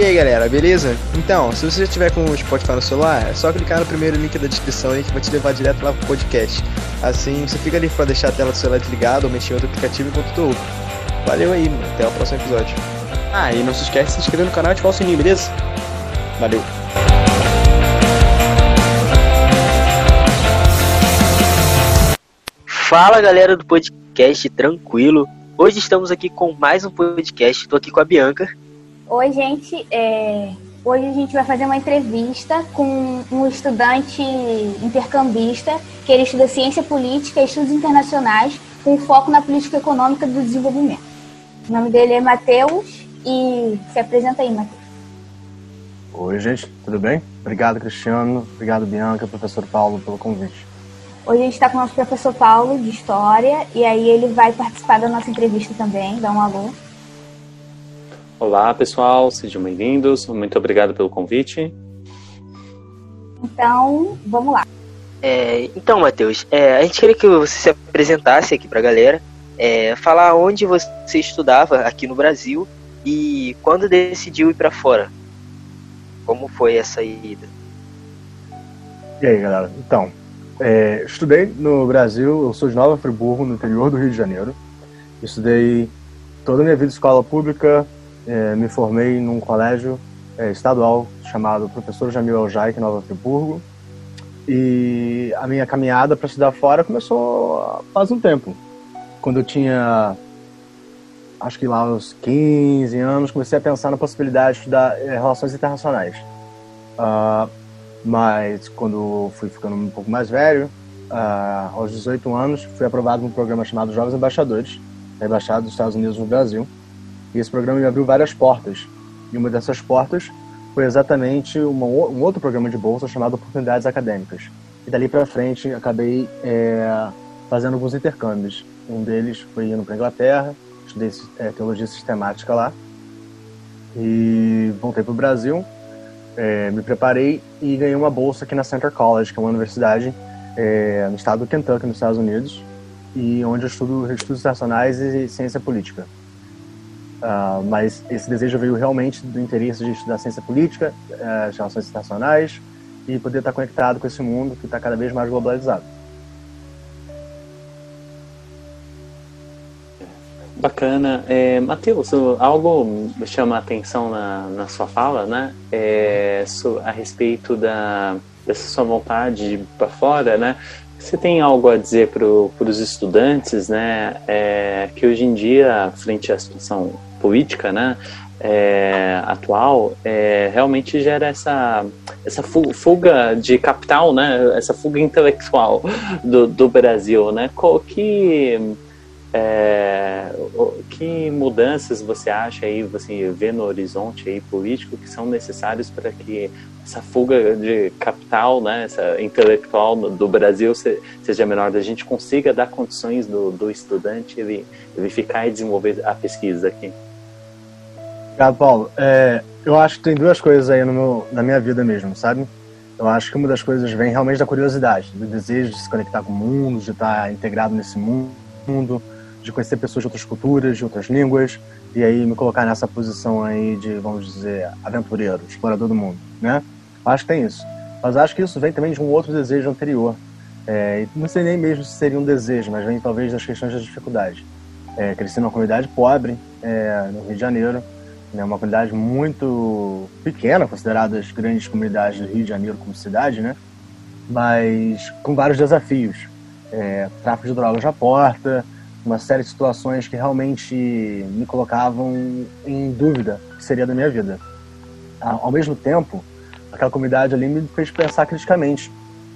E aí galera, beleza? Então, se você já tiver com o Spotify no celular, é só clicar no primeiro link da descrição aí que vai te levar direto lá pro podcast. Assim, você fica ali pra deixar a tela do celular desligada ou mexer em outro aplicativo enquanto tu ouve. Valeu aí, mano. Até o próximo episódio. Ah, e não se esquece de se inscrever no canal e ativar o sininho, beleza? Valeu. Fala galera do podcast Tranquilo. Hoje estamos aqui com mais um podcast. Estou aqui com a Bianca. Oi, gente. É... Hoje a gente vai fazer uma entrevista com um estudante intercambista que ele estuda ciência política e estudos internacionais com foco na política econômica do desenvolvimento. O nome dele é Matheus e se apresenta aí, Matheus. Oi, gente, tudo bem? Obrigado, Cristiano. Obrigado, Bianca, professor Paulo, pelo convite. Hoje a gente está com o nosso professor Paulo, de História, e aí ele vai participar da nossa entrevista também, dá um alô. Olá, pessoal, sejam bem-vindos. Muito obrigado pelo convite. Então, vamos lá. É, então, Matheus, é, a gente queria que você se apresentasse aqui para a galera, é, falar onde você estudava aqui no Brasil e quando decidiu ir para fora. Como foi essa ida? E aí, galera? Então, é, estudei no Brasil, eu sou de Nova Friburgo, no interior do Rio de Janeiro. Estudei toda a minha vida em escola pública, é, me formei num colégio é, estadual chamado Professor Jamil Aljai, em Nova Friburgo. E a minha caminhada para estudar fora começou faz um tempo. Quando eu tinha, acho que lá aos 15 anos, comecei a pensar na possibilidade de estudar é, relações internacionais. Uh, mas quando fui ficando um pouco mais velho, uh, aos 18 anos, fui aprovado num programa chamado Jovens Embaixadores, da Embaixada dos Estados Unidos no Brasil. E esse programa me abriu várias portas. E uma dessas portas foi exatamente uma, um outro programa de bolsa chamado Oportunidades Acadêmicas. E dali para frente acabei é, fazendo alguns intercâmbios. Um deles foi indo para Inglaterra, estudei é, teologia sistemática lá. E voltei para o Brasil, é, me preparei e ganhei uma bolsa aqui na Center College, que é uma universidade é, no estado do Kentucky, nos Estados Unidos, e onde eu estudo estudos internacionais e ciência política. Uh, mas esse desejo veio realmente do interesse de estudar ciência política, as relações internacionais e poder estar conectado com esse mundo que está cada vez mais globalizado. Bacana. É, Matheus, algo chama a atenção na, na sua fala, né? É, a respeito da, dessa sua vontade de ir para fora, né? Você tem algo a dizer para os estudantes, né? É, que hoje em dia, frente à situação política, né, é, atual, é, realmente gera essa, essa fuga de capital, né, essa fuga intelectual do, do Brasil, né, que é, que mudanças você acha aí, você vê no horizonte aí político que são necessários para que essa fuga de capital, né, essa intelectual do Brasil seja menor, da gente consiga dar condições do, do estudante ele, ele ficar e desenvolver a pesquisa aqui? Obrigado, Paulo. É, eu acho que tem duas coisas aí meu, na minha vida mesmo, sabe? Eu acho que uma das coisas vem realmente da curiosidade, do desejo de se conectar com o mundo, de estar integrado nesse mundo, de conhecer pessoas de outras culturas, de outras línguas, e aí me colocar nessa posição aí de, vamos dizer, aventureiro, explorador do mundo, né? Acho que tem isso. Mas acho que isso vem também de um outro desejo anterior. É, não sei nem mesmo se seria um desejo, mas vem talvez das questões da dificuldade. É, cresci numa comunidade pobre é, no Rio de Janeiro, né, uma comunidade muito pequena, considerada as grandes comunidades do Rio de Janeiro como cidade, né? Mas com vários desafios. É, tráfico de drogas à porta, uma série de situações que realmente me colocavam em dúvida o que seria da minha vida. Ao mesmo tempo, aquela comunidade ali me fez pensar criticamente,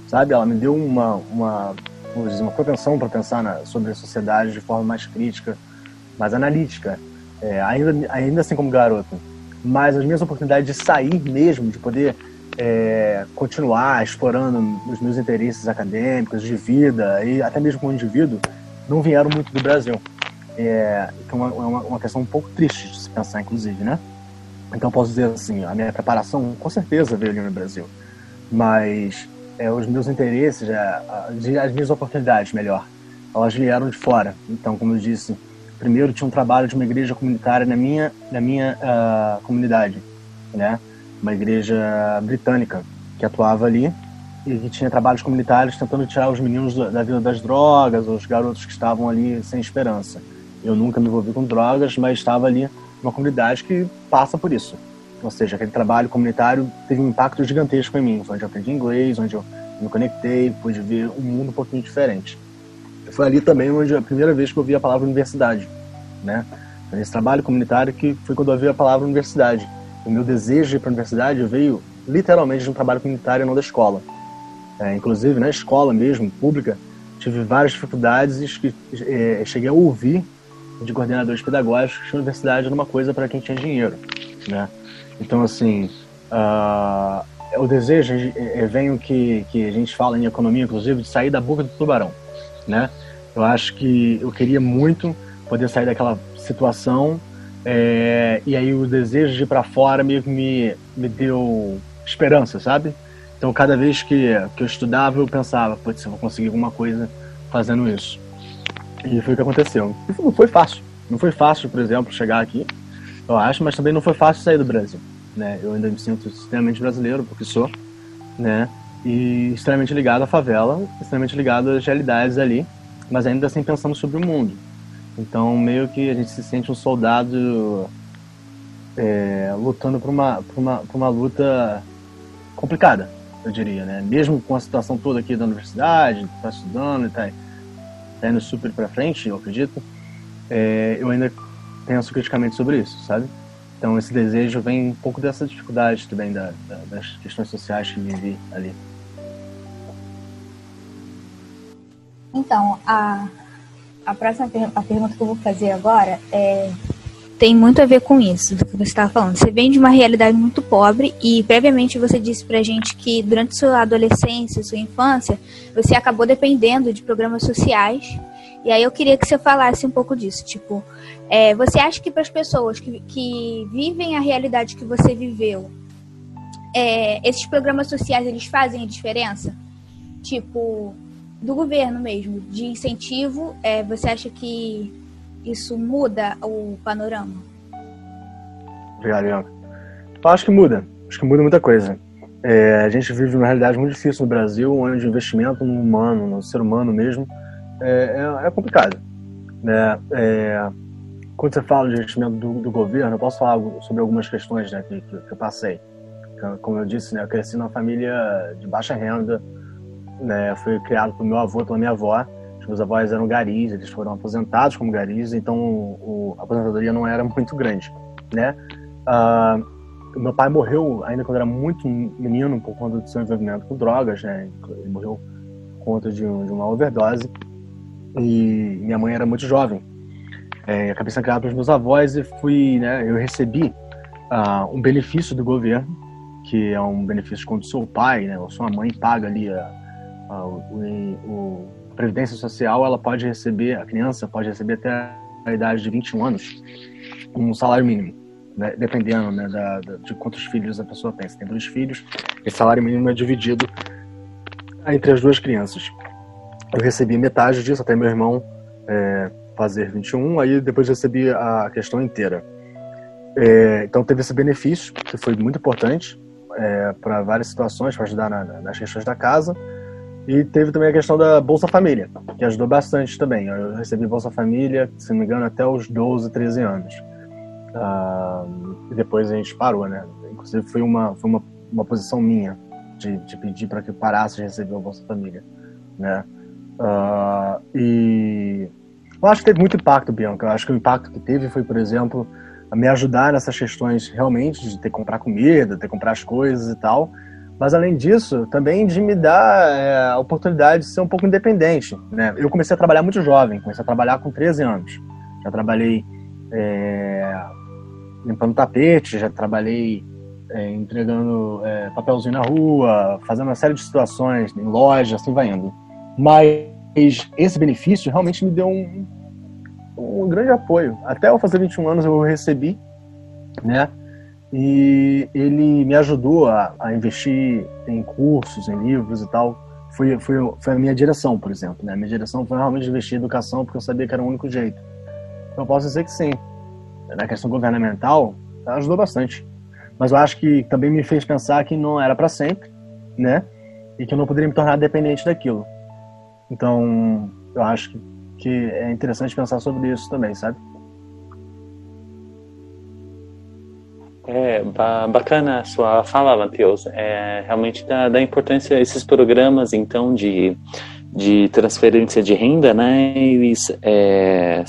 sabe? Ela me deu uma, uma, dizer, uma propensão para pensar na, sobre a sociedade de forma mais crítica, mais analítica é, ainda, ainda assim como garoto. Mas as minhas oportunidades de sair mesmo, de poder é, continuar explorando os meus interesses acadêmicos, de vida e até mesmo como indivíduo, não vieram muito do Brasil. É, é uma, uma, uma, questão um pouco triste de se pensar, inclusive, né? Então posso dizer assim, a minha preparação com certeza veio ali no Brasil, mas é, os meus interesses, é, as minhas oportunidades, melhor, elas vieram de fora. Então, como eu disse, primeiro tinha um trabalho de uma igreja comunitária na minha, na minha uh, comunidade. né? Uma igreja britânica que atuava ali e que tinha trabalhos comunitários tentando tirar os meninos da vida das drogas, os garotos que estavam ali sem esperança. Eu nunca me envolvi com drogas, mas estava ali numa comunidade que passa por isso. Ou seja, aquele trabalho comunitário teve um impacto gigantesco em mim, onde eu aprendi inglês, onde eu me conectei, pude ver um mundo um pouquinho diferente. Foi ali também onde a primeira vez que eu vi a palavra universidade, né? Nesse trabalho comunitário que foi quando eu vi a palavra universidade. O meu desejo de ir para a universidade veio literalmente de um trabalho comunitário, não da escola. É, inclusive, na escola mesmo, pública, tive várias dificuldades e é, cheguei a ouvir de coordenadores pedagógicos que a universidade era uma coisa para quem tinha dinheiro, né? Então, assim, uh, o desejo é, é, vem o que, que a gente fala em economia, inclusive, de sair da boca do tubarão, né? Eu acho que eu queria muito poder sair daquela situação é, e aí o desejo de ir para fora que me, me deu esperança, sabe? Então, cada vez que, que eu estudava, eu pensava, putz, eu vou conseguir alguma coisa fazendo isso. E foi o que aconteceu. E não foi fácil. Não foi fácil, por exemplo, chegar aqui, eu acho, mas também não foi fácil sair do Brasil. Né? Eu ainda me sinto extremamente brasileiro, porque sou, né? E extremamente ligado à favela, extremamente ligado às realidades ali, mas ainda assim pensando sobre o mundo. Então, meio que a gente se sente um soldado é, lutando por uma, por, uma, por uma luta complicada, eu diria, né? Mesmo com a situação toda aqui da universidade, tá estudando e tá, tá indo super para frente, eu acredito, é, eu ainda penso criticamente sobre isso, sabe? Então esse desejo vem um pouco dessa dificuldade também da, da, das questões sociais que vivi ali. Então, a, a próxima a pergunta que eu vou fazer agora é tem muito a ver com isso, do que você estava falando. Você vem de uma realidade muito pobre e previamente você disse pra gente que durante sua adolescência, sua infância, você acabou dependendo de programas sociais. E aí eu queria que você falasse um pouco disso. Tipo, é, você acha que para as pessoas que, que vivem a realidade que você viveu, é, esses programas sociais eles fazem a diferença? Tipo, do governo mesmo, de incentivo, é, você acha que isso muda o panorama? Obrigado, Bianca. Acho que muda. Acho que muda muita coisa. É, a gente vive uma realidade muito difícil no Brasil, onde o investimento no humano, no ser humano mesmo, é, é, é complicado. Né? É, quando você fala de investimento do, do, governo, eu posso falar sobre algumas questões né, que, que, eu passei. Como eu disse, né, eu cresci numa família de baixa renda, né, fui criado pelo meu avô pela minha avó, os meus avós eram garis, eles foram aposentados como garis, então o, a aposentadoria não era muito grande, né? Uh, meu pai morreu ainda quando era muito menino por conta do seu envolvimento com drogas, né? Ele morreu por conta de, um, de uma overdose e minha mãe era muito jovem. É, acabei sendo criado pelos meus avós e fui, né? Eu recebi uh, um benefício do governo, que é um benefício quando seu pai, né? Ou sua mãe paga ali a, a, o, o Previdência Social, ela pode receber, a criança pode receber até a idade de 21 anos, um salário mínimo, né? dependendo né, da, da, de quantos filhos a pessoa tem. Se tem dois filhos, esse salário mínimo é dividido entre as duas crianças. Eu recebi metade disso, até meu irmão é, fazer 21, aí depois recebi a questão inteira. É, então teve esse benefício, que foi muito importante é, para várias situações, para ajudar na, nas questões da casa. E teve também a questão da Bolsa Família, que ajudou bastante também. Eu recebi Bolsa Família, se não me engano, até os 12, 13 anos. Uh, e depois a gente parou, né? Inclusive foi uma, foi uma, uma posição minha de, de pedir para que eu parasse de receber a Bolsa Família, né? Uh, e eu acho que teve muito impacto, Bianca. Eu acho que o impacto que teve foi, por exemplo, me ajudar nessas questões realmente de ter que comprar comida, ter que comprar as coisas e tal. Mas além disso, também de me dar é, a oportunidade de ser um pouco independente. Né? Eu comecei a trabalhar muito jovem, comecei a trabalhar com 13 anos. Já trabalhei é, limpando tapete, já trabalhei é, entregando é, papelzinho na rua, fazendo uma série de situações em loja, assim vai indo. Mas esse benefício realmente me deu um, um grande apoio. Até eu fazer 21 anos eu recebi, né? E ele me ajudou a, a, investir em cursos, em livros e tal. Foi, foi, foi a minha direção, por exemplo. Né? A minha direção foi realmente investir em educação porque eu sabia que era o único jeito. Então eu posso dizer que sim. Na questão governamental, ajudou bastante. mas eu acho que também me fez pensar que não era para sempre, né? E que eu não poderia me tornar dependente daquilo. Então, eu acho que, que é interessante pensar sobre isso também, sabe? É bacana a sua fala, Matheus. É realmente da, da importância esses programas, então, de, de transferência de renda, né? Eles é,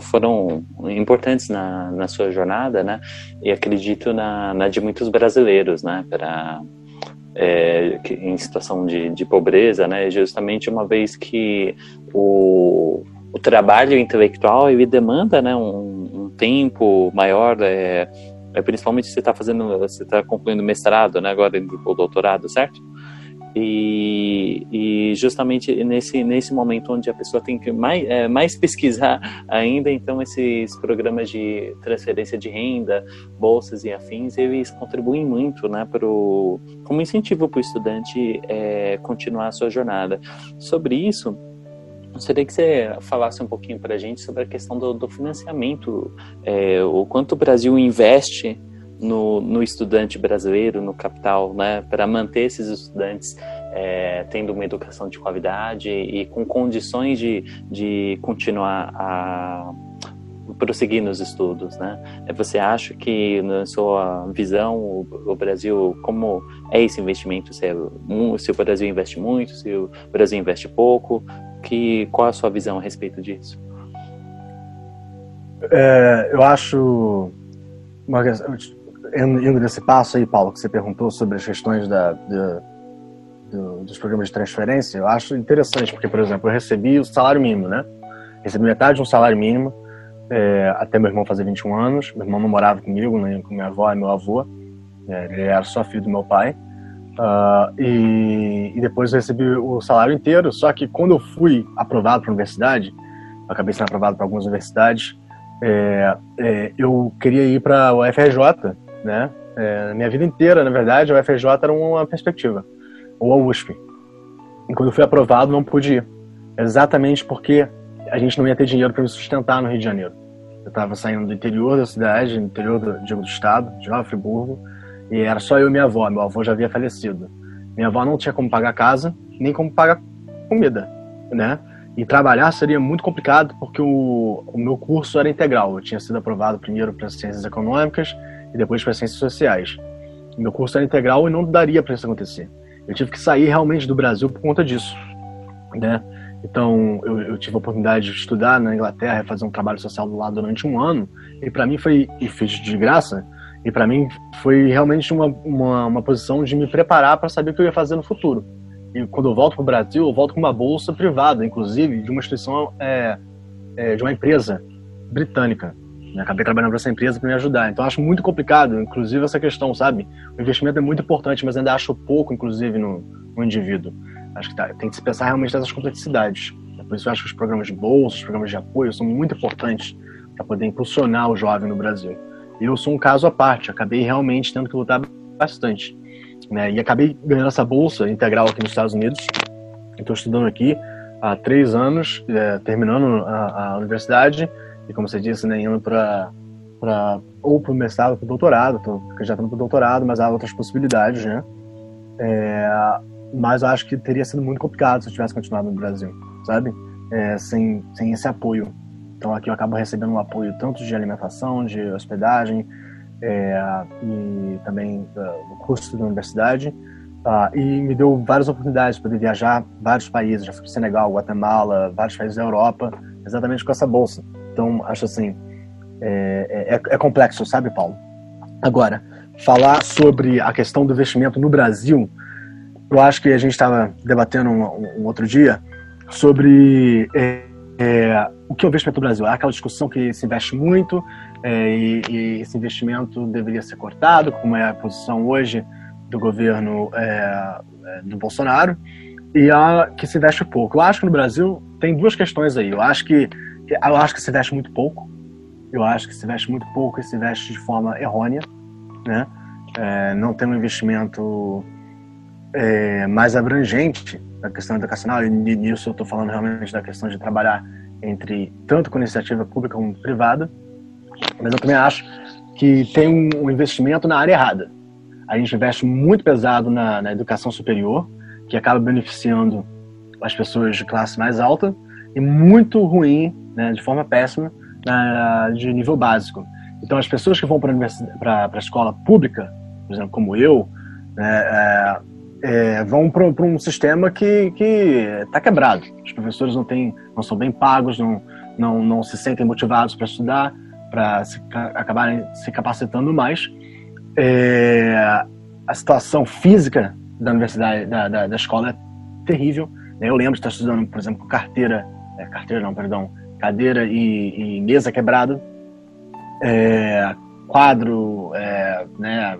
foram importantes na, na sua jornada, né? E acredito na, na de muitos brasileiros, né? Para é, em situação de, de pobreza, né? Justamente uma vez que o, o trabalho intelectual ele demanda, né? Um, um tempo maior. É, é, principalmente se você está fazendo, você está concluindo mestrado, né, agora o doutorado, certo? E, e, justamente nesse, nesse momento onde a pessoa tem que mais, é, mais pesquisar ainda, então esses programas de transferência de renda, bolsas e afins, eles contribuem muito né, pro, como incentivo para o estudante é, continuar a sua jornada. Sobre isso, Gostaria que você falasse um pouquinho para a gente sobre a questão do, do financiamento, é, o quanto o Brasil investe no, no, estudante brasileiro, no capital, né, para manter esses estudantes é, tendo uma educação de qualidade e com condições de, de continuar a prosseguir nos estudos, né? Você acha que, na sua visão, o, Brasil, como é esse investimento? Se, é, se o Brasil investe muito, se o Brasil investe pouco? Que qual a sua visão a respeito disso? É, eu acho uma, indo nesse passo aí, Paulo, que você perguntou sobre as questões da, da do, dos programas de transferência, eu acho interessante porque, por exemplo, eu recebi o salário mínimo, né? Recebi metade de um salário mínimo é, até meu irmão fazer 21 anos. Meu irmão não morava comigo, nem com minha avó e meu avô. É, ele era só filho do meu pai. Uh, e, e, depois eu recebi o salário inteiro. Só que quando eu fui aprovado para a universidade, acabei sendo aprovado para algumas universidades, é, é, eu queria ir para o FRJ, né? É, minha vida inteira, na verdade, o FRJ era uma perspectiva, ou a USP. E quando eu fui aprovado, não pude ir. Exatamente porque a gente não ia ter dinheiro para me sustentar no Rio de Janeiro. Eu estava saindo do interior da cidade, do interior do, do estado, de Nova Friburgo, e era só eu e minha avó. Meu avô já havia falecido. Minha avó não tinha como pagar casa, nem como pagar comida, né? E trabalhar seria muito complicado porque o, o meu curso era integral. Eu tinha sido aprovado primeiro para ciências econômicas e depois para ciências sociais. O meu curso era integral e não daria para isso acontecer. Eu tive que sair realmente do Brasil por conta disso, né? Então, eu, eu, tive a oportunidade de estudar na Inglaterra fazer um trabalho social lado durante um ano. E para mim foi, e fiz de graça, e para mim foi realmente uma, uma, uma, posição de me preparar para saber o que eu ia fazer no futuro. E quando eu volto para o Brasil, eu volto com uma bolsa privada, inclusive de uma instituição, é, é, de uma empresa britânica. acabei trabalhando para essa empresa para me ajudar. Então acho muito complicado, inclusive, essa questão, sabe? O investimento é muito importante, mas ainda acho pouco, inclusive, no, no indivíduo. Acho que tá, tem que se pensar realmente nessas complexidades. Por isso eu acho que os programas de bolsa, os programas de apoio são muito importantes para poder impulsionar o jovem no Brasil. Eu sou um caso à parte, acabei realmente tendo que lutar bastante. Né? E acabei ganhando essa bolsa integral aqui nos Estados Unidos. Estou estudando aqui há três anos, é, terminando a, a, universidade, e como você disse, né, indo para ou para o mestrado para o doutorado, estou candidatando para o doutorado, mas há outras possibilidades, né? É, mas eu acho que teria sido muito complicado se eu tivesse continuado no Brasil, sabe? É, sem, sem esse apoio. Então aqui eu acabo recebendo um apoio tanto de alimentação, de hospedagem é, e também do custo da universidade. Uh, e me deu várias oportunidades de poder viajar vários países, já fui para Senegal, Guatemala, vários países da Europa, exatamente com essa bolsa. Então, acho assim, é, é, é complexo, sabe, Paulo? Agora, falar sobre a questão do investimento no Brasil, eu acho que a gente estava debatendo um, um, outro dia sobre é, é, o que é o investimento no Brasil? É aquela discussão que se investe muito é, e, e, esse investimento deveria ser cortado, como é a posição hoje do governo é, é, do Bolsonaro, e a que se investe pouco. Eu acho que no Brasil tem duas questões aí. Eu acho que, eu acho que se investe muito pouco. Eu acho que se investe muito pouco e se investe de forma errônea, né? É, não tem um investimento é, mais abrangente da questão educacional, e nisso eu estou falando realmente da questão de trabalhar entre tanto com iniciativa pública como privada, mas eu também acho que tem um investimento na área errada. A gente investe muito pesado na, na educação superior, que acaba beneficiando as pessoas de classe mais alta, e muito ruim, né, de forma péssima, na, de nível básico. Então, as pessoas que vão para a escola pública, por exemplo, como eu, né, é, é, vão para um sistema que está quebrado. Os professores não, têm, não são bem pagos, não, não, não se sentem motivados para estudar, para acabarem se capacitando mais. É, a situação física da universidade, da, da, da, escola é terrível. Eu lembro de estar estudando, por exemplo, com carteira, é, carteira não, perdão, cadeira e, e mesa quebrada, é, quadro, é, né,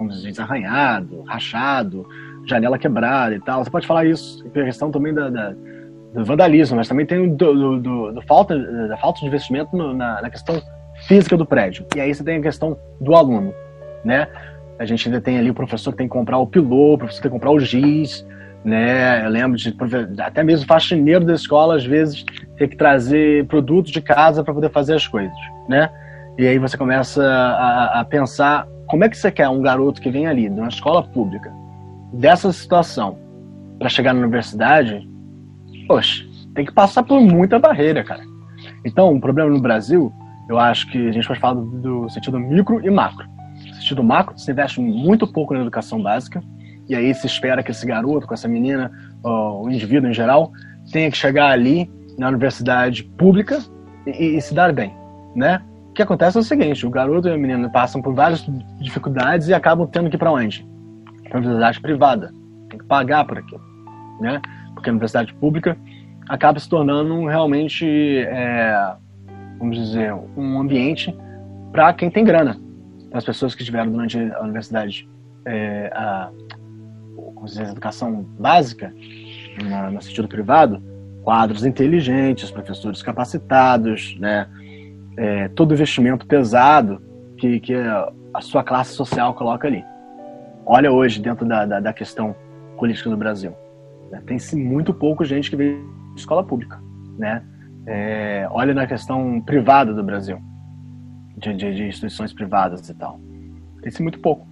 como se arranhado, rachado, janela quebrada e tal. Você pode falar isso, a questão também da, da do vandalismo, mas também tem do, do, do falta, da falta de investimento no, na, na, questão física do prédio. E aí você tem a questão do aluno, né? A gente ainda tem ali o professor que tem que comprar o pilô, o professor que tem que comprar o giz, né? Eu lembro de até mesmo faxineiro da escola às vezes ter que trazer produtos de casa para poder fazer as coisas, né? E aí você começa a, a pensar como é que você quer um garoto que vem ali de uma escola pública dessa situação para chegar na universidade poxa, tem que passar por muita barreira, cara. Então, o problema no Brasil, eu acho que a gente pode falar do, do sentido micro e macro. No sentido macro, se investe muito pouco na educação básica, e aí se espera que esse garoto, com essa menina, o indivíduo em geral, tenha que chegar ali na universidade pública e, e se dar bem, né? O que acontece é o seguinte, o garoto e a menina passam por várias dificuldades e acabam tendo que ir para onde? Para a universidade privada. Tem que pagar por aquilo, né? porque a universidade pública acaba se tornando realmente, é, vamos dizer, um ambiente para quem tem grana, as pessoas que estiveram durante a universidade, é, a, dizer, a educação básica, na, no sentido privado, quadros inteligentes, professores capacitados, né, é, todo investimento pesado que, que a sua classe social coloca ali. Olha hoje dentro da, da, da questão política do Brasil. Né? Tem-se muito pouco gente que veio de escola pública. Né? É, olha na questão privada do Brasil, de, de, de instituições privadas e tal. Tem-se muito pouco.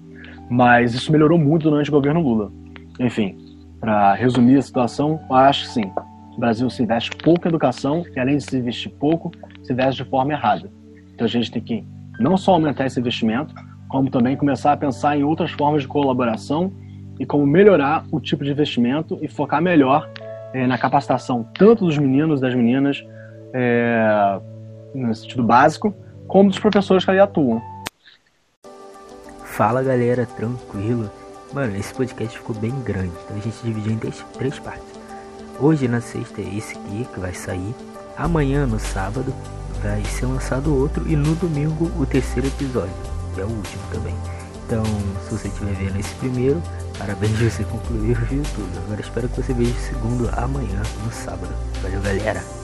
Mas isso melhorou muito durante o governo Lula. Enfim, para resumir a situação, eu acho que sim. O Brasil se investe pouco em educação e, além de se investir pouco, se investe de forma errada. Então a gente tem que não só aumentar esse investimento, como também começar a pensar em outras formas de colaboração e como melhorar o tipo de investimento e focar melhor é, na capacitação tanto dos meninos, das meninas, é, no sentido básico, como dos professores que ali atuam. Fala galera, tranquilo? Mano, esse podcast ficou bem grande, então a gente dividiu em três partes. Hoje na sexta é esse aqui que vai sair. Amanhã, no sábado, vai ser lançado outro. E no domingo, o terceiro episódio, que é o último também. Então, se você estiver vendo esse primeiro, parabéns, você concluiu e viu tudo. Agora espero que você veja o segundo amanhã, no sábado. Valeu, galera!